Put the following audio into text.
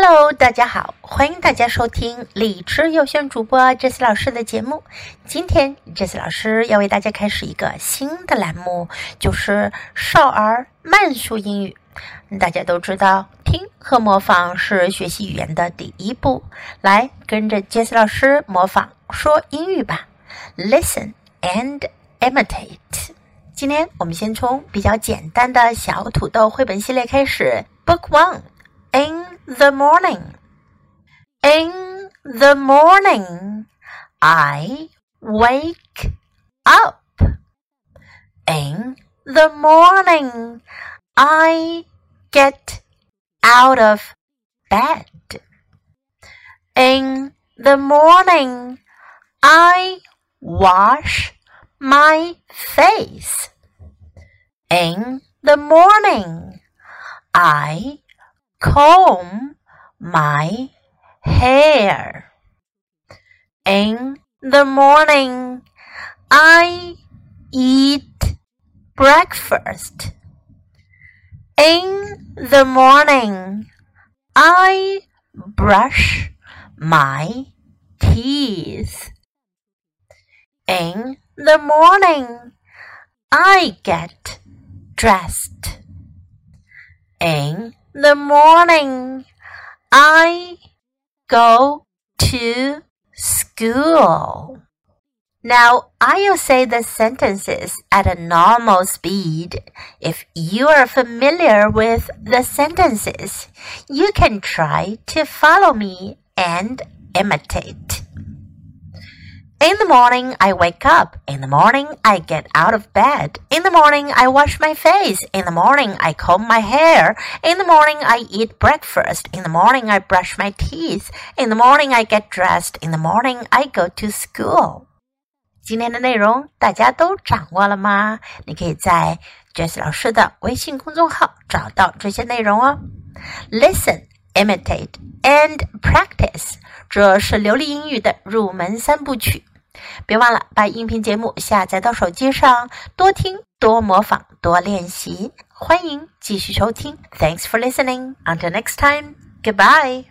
Hello，大家好，欢迎大家收听理智优选主播 jess 老师的节目。今天 jess 老师要为大家开始一个新的栏目，就是少儿慢速英语。大家都知道，听和模仿是学习语言的第一步。来，跟着 jess 老师模仿说英语吧。Listen and imitate。今天我们先从比较简单的小土豆绘本系列开始。Book One。The morning. In the morning, I wake up. In the morning, I get out of bed. In the morning, I wash my face. In the morning, I comb my hair. In the morning, I eat breakfast. In the morning, I brush my teeth. In the morning, I get dressed. In the morning I go to school. Now, I'll say the sentences at a normal speed. If you are familiar with the sentences, you can try to follow me and imitate. In the morning, I wake up. In the morning, I get out of bed. In the morning, I wash my face. In the morning, I comb my hair. In the morning, I eat breakfast. In the morning, I brush my teeth. In the morning, I get dressed. In the morning, I go to school. 今天的内容大家都掌握了吗？你可以在 Jess 老师的微信公众号找到这些内容哦。Listen, imitate, and practice， 这是流利英语的入门三部曲。别忘了把音频节目下载到手机上，多听、多模仿、多练习。欢迎继续收听。Thanks for listening. Until next time. Goodbye.